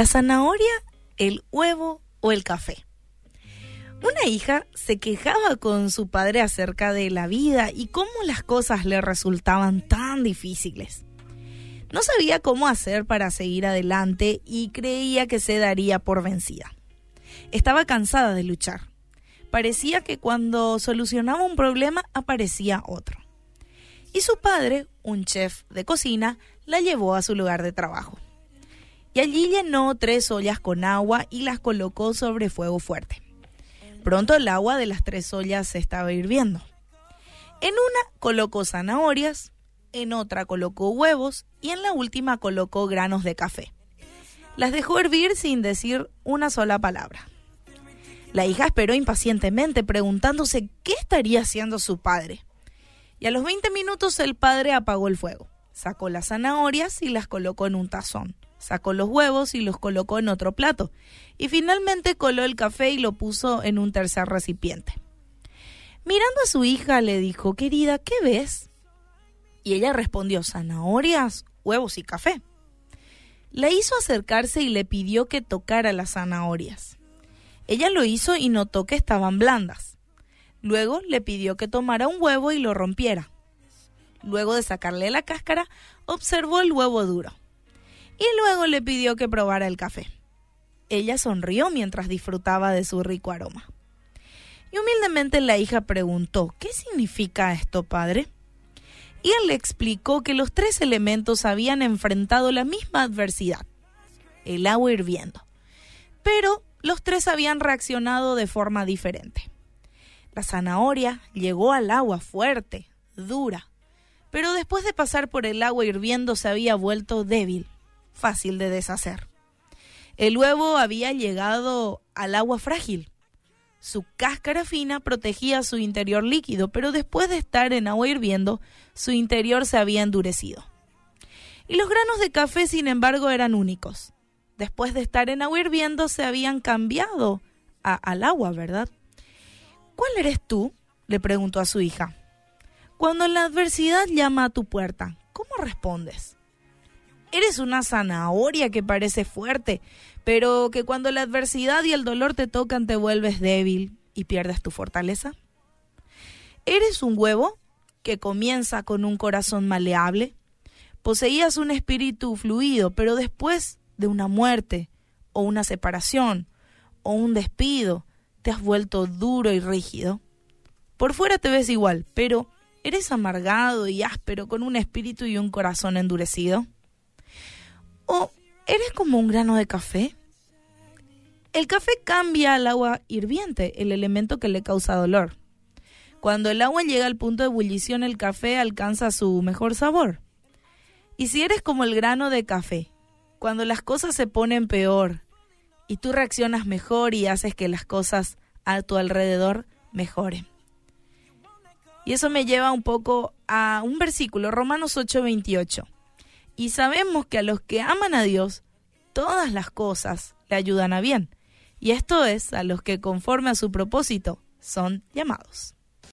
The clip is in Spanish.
¿La zanahoria, el huevo o el café? Una hija se quejaba con su padre acerca de la vida y cómo las cosas le resultaban tan difíciles. No sabía cómo hacer para seguir adelante y creía que se daría por vencida. Estaba cansada de luchar. Parecía que cuando solucionaba un problema aparecía otro. Y su padre, un chef de cocina, la llevó a su lugar de trabajo y allí llenó tres ollas con agua y las colocó sobre fuego fuerte. Pronto el agua de las tres ollas se estaba hirviendo. En una colocó zanahorias, en otra colocó huevos y en la última colocó granos de café. Las dejó hervir sin decir una sola palabra. La hija esperó impacientemente preguntándose qué estaría haciendo su padre. Y a los 20 minutos el padre apagó el fuego, sacó las zanahorias y las colocó en un tazón sacó los huevos y los colocó en otro plato, y finalmente coló el café y lo puso en un tercer recipiente. Mirando a su hija le dijo, querida, ¿qué ves? Y ella respondió, zanahorias, huevos y café. La hizo acercarse y le pidió que tocara las zanahorias. Ella lo hizo y notó que estaban blandas. Luego le pidió que tomara un huevo y lo rompiera. Luego de sacarle la cáscara, observó el huevo duro y luego le pidió que probara el café. Ella sonrió mientras disfrutaba de su rico aroma. Y humildemente la hija preguntó, ¿qué significa esto, padre? Y él le explicó que los tres elementos habían enfrentado la misma adversidad, el agua hirviendo. Pero los tres habían reaccionado de forma diferente. La zanahoria llegó al agua fuerte, dura, pero después de pasar por el agua hirviendo se había vuelto débil, fácil de deshacer. El huevo había llegado al agua frágil. Su cáscara fina protegía su interior líquido, pero después de estar en agua hirviendo, su interior se había endurecido. Y los granos de café, sin embargo, eran únicos. Después de estar en agua hirviendo, se habían cambiado al agua, ¿verdad? ¿Cuál eres tú? le preguntó a su hija. Cuando la adversidad llama a tu puerta, ¿cómo respondes? Eres una zanahoria que parece fuerte, pero que cuando la adversidad y el dolor te tocan te vuelves débil y pierdes tu fortaleza. Eres un huevo que comienza con un corazón maleable. Poseías un espíritu fluido, pero después de una muerte o una separación o un despido, te has vuelto duro y rígido. Por fuera te ves igual, pero eres amargado y áspero con un espíritu y un corazón endurecido. ¿O eres como un grano de café? El café cambia al agua hirviente, el elemento que le causa dolor. Cuando el agua llega al punto de ebullición, el café alcanza su mejor sabor. Y si eres como el grano de café, cuando las cosas se ponen peor y tú reaccionas mejor y haces que las cosas a tu alrededor mejoren. Y eso me lleva un poco a un versículo, Romanos 8:28. Y sabemos que a los que aman a Dios, todas las cosas le ayudan a bien. Y esto es a los que conforme a su propósito son llamados.